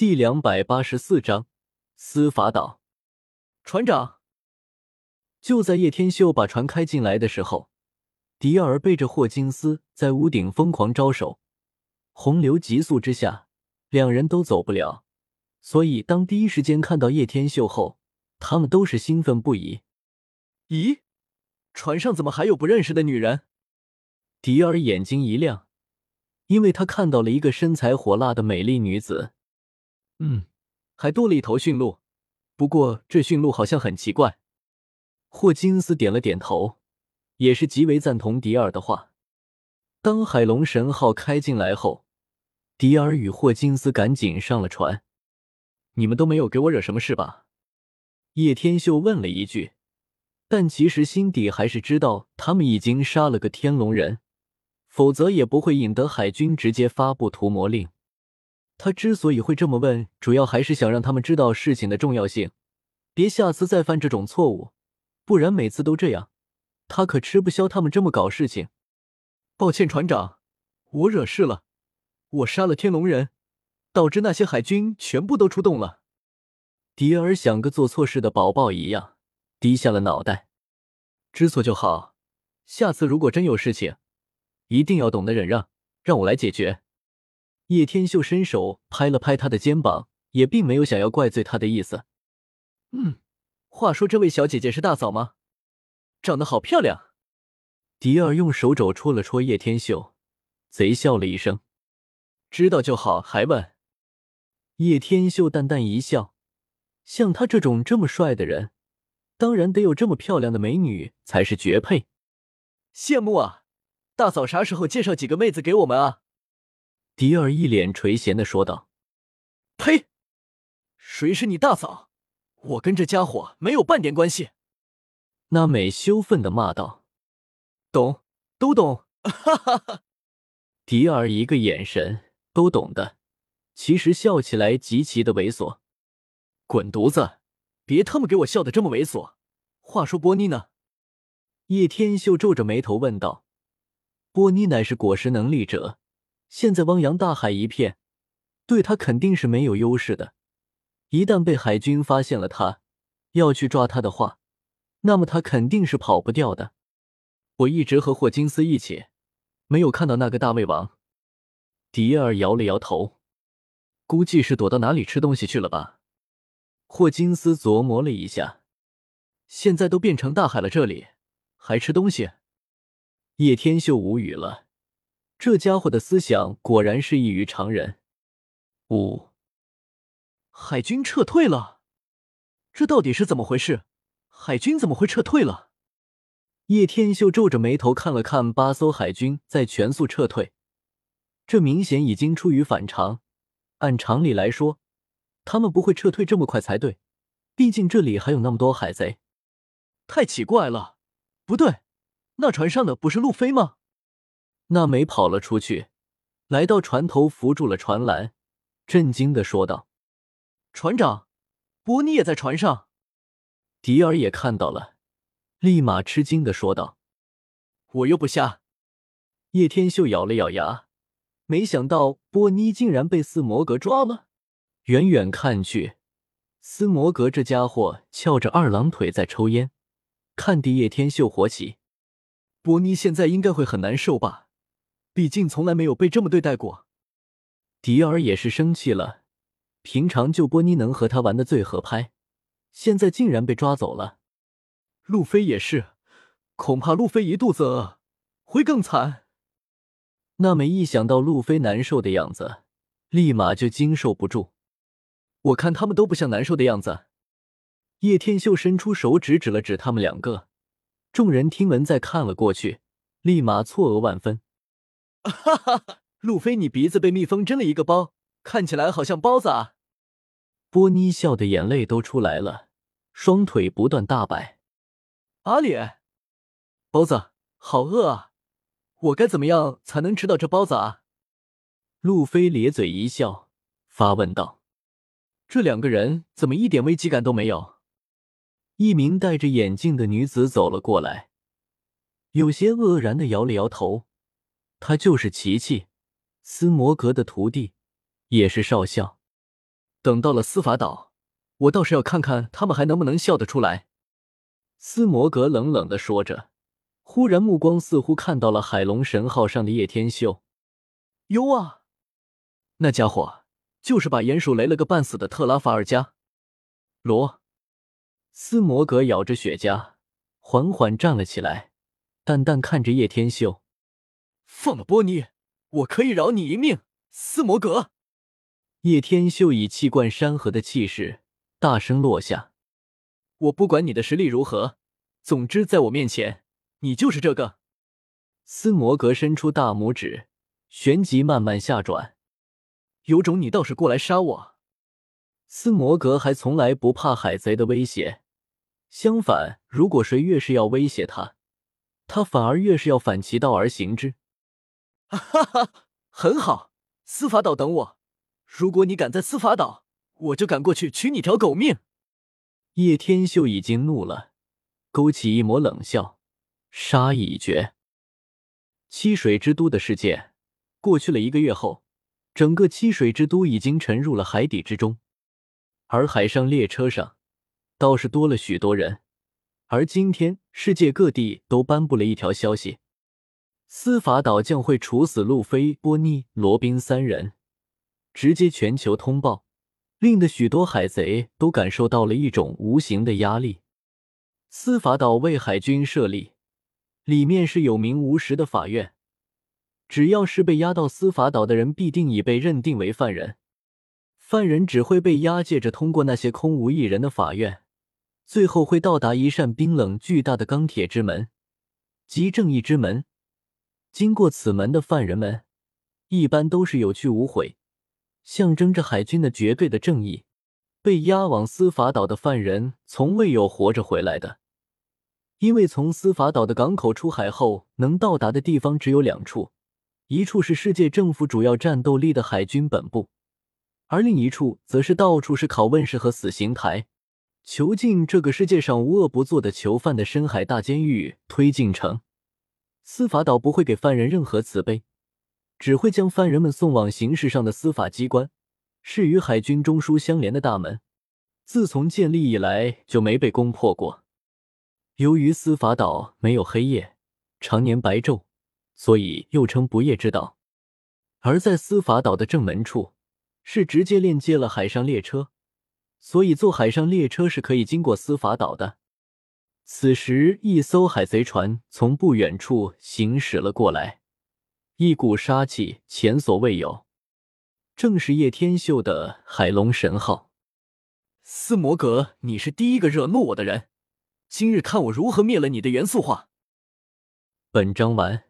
第两百八十四章司法岛。船长，就在叶天秀把船开进来的时候，迪尔背着霍金斯在屋顶疯狂招手。洪流急速之下，两人都走不了，所以当第一时间看到叶天秀后，他们都是兴奋不已。咦，船上怎么还有不认识的女人？迪尔眼睛一亮，因为他看到了一个身材火辣的美丽女子。嗯，还多了一头驯鹿，不过这驯鹿好像很奇怪。霍金斯点了点头，也是极为赞同迪尔的话。当海龙神号开进来后，迪尔与霍金斯赶紧上了船。你们都没有给我惹什么事吧？叶天秀问了一句，但其实心底还是知道他们已经杀了个天龙人，否则也不会引得海军直接发布屠魔令。他之所以会这么问，主要还是想让他们知道事情的重要性，别下次再犯这种错误，不然每次都这样，他可吃不消他们这么搞事情。抱歉，船长，我惹事了，我杀了天龙人，导致那些海军全部都出动了。迪尔像个做错事的宝宝一样，低下了脑袋。知错就好，下次如果真有事情，一定要懂得忍让，让我来解决。叶天秀伸手拍了拍他的肩膀，也并没有想要怪罪他的意思。嗯，话说这位小姐姐是大嫂吗？长得好漂亮。迪尔用手肘戳了戳叶天秀，贼笑了一声。知道就好，还问？叶天秀淡淡一笑，像他这种这么帅的人，当然得有这么漂亮的美女才是绝配。羡慕啊！大嫂啥时候介绍几个妹子给我们啊？迪尔一脸垂涎的说道：“呸！谁是你大嫂？我跟这家伙没有半点关系。”娜美羞愤的骂道：“懂，都懂。”哈哈哈！迪尔一个眼神，都懂的，其实笑起来极其的猥琐。滚犊子！别他妈给我笑的这么猥琐。话说波妮呢？叶天秀皱着眉头问道：“波妮乃是果实能力者。”现在汪洋大海一片，对他肯定是没有优势的。一旦被海军发现了他，要去抓他的话，那么他肯定是跑不掉的。我一直和霍金斯一起，没有看到那个大胃王。迪尔摇了摇头，估计是躲到哪里吃东西去了吧。霍金斯琢磨了一下，现在都变成大海了，这里还吃东西？叶天秀无语了。这家伙的思想果然是异于常人。五，海军撤退了，这到底是怎么回事？海军怎么会撤退了？叶天秀皱着眉头看了看八艘海军在全速撤退，这明显已经出于反常。按常理来说，他们不会撤退这么快才对，毕竟这里还有那么多海贼。太奇怪了，不对，那船上的不是路飞吗？娜美跑了出去，来到船头扶住了船栏，震惊的说道：“船长，波尼也在船上。”迪尔也看到了，立马吃惊的说道：“我又不瞎。”叶天秀咬了咬牙，没想到波尼竟然被斯摩格抓了。远远看去，斯摩格这家伙翘着二郎腿在抽烟，看得叶天秀火起。波尼现在应该会很难受吧？毕竟从来没有被这么对待过，迪尔也是生气了。平常就波妮能和他玩的最合拍，现在竟然被抓走了。路飞也是，恐怕路飞一肚子饿会更惨。娜美一想到路飞难受的样子，立马就经受不住。我看他们都不像难受的样子。叶天秀伸出手指指了指他们两个，众人听闻再看了过去，立马错愕万分。哈哈哈！路飞，你鼻子被蜜蜂针了一个包，看起来好像包子啊！波妮笑的眼泪都出来了，双腿不断大摆。阿脸，包子，好饿啊！我该怎么样才能吃到这包子啊？路飞咧嘴一笑，发问道：“这两个人怎么一点危机感都没有？”一名戴着眼镜的女子走了过来，有些愕然的摇了摇头。他就是琪琪，斯摩格的徒弟，也是少校。等到了司法岛，我倒是要看看他们还能不能笑得出来。”斯摩格冷冷的说着，忽然目光似乎看到了海龙神号上的叶天秀。哟啊，那家伙就是把鼹鼠雷了个半死的特拉法尔加罗。斯摩格咬着雪茄，缓缓站了起来，淡淡看着叶天秀：“放了波尼，我可以饶你一命。”斯摩格，叶天秀以气贯山河的气势大声落下。我不管你的实力如何，总之在我面前，你就是这个。斯摩格伸出大拇指，旋即慢慢下转。有种你倒是过来杀我！斯摩格还从来不怕海贼的威胁，相反，如果谁越是要威胁他，他反而越是要反其道而行之。哈哈，很好，司法岛等我。如果你敢在司法岛，我就敢过去取你条狗命。叶天秀已经怒了，勾起一抹冷笑，杀意已决。七水之都的世界过去了一个月后，整个七水之都已经沉入了海底之中，而海上列车上倒是多了许多人。而今天，世界各地都颁布了一条消息：司法岛将会处死路飞、波尼、罗宾三人，直接全球通报。令得许多海贼都感受到了一种无形的压力。司法岛为海军设立，里面是有名无实的法院，只要是被押到司法岛的人，必定已被认定为犯人。犯人只会被押解着通过那些空无一人的法院，最后会到达一扇冰冷巨大的钢铁之门，即正义之门。经过此门的犯人们，一般都是有去无回。象征着海军的绝对的正义，被押往司法岛的犯人从未有活着回来的，因为从司法岛的港口出海后，能到达的地方只有两处，一处是世界政府主要战斗力的海军本部，而另一处则是到处是拷问室和死刑台，囚禁这个世界上无恶不作的囚犯的深海大监狱推进城。司法岛不会给犯人任何慈悲。只会将犯人们送往形式上的司法机关，是与海军中枢相连的大门。自从建立以来就没被攻破过。由于司法岛没有黑夜，常年白昼，所以又称不夜之岛。而在司法岛的正门处，是直接链接了海上列车，所以坐海上列车是可以经过司法岛的。此时，一艘海贼船从不远处行驶了过来。一股杀气前所未有，正是叶天秀的海龙神号。斯摩格，你是第一个惹怒我的人，今日看我如何灭了你的元素化。本章完。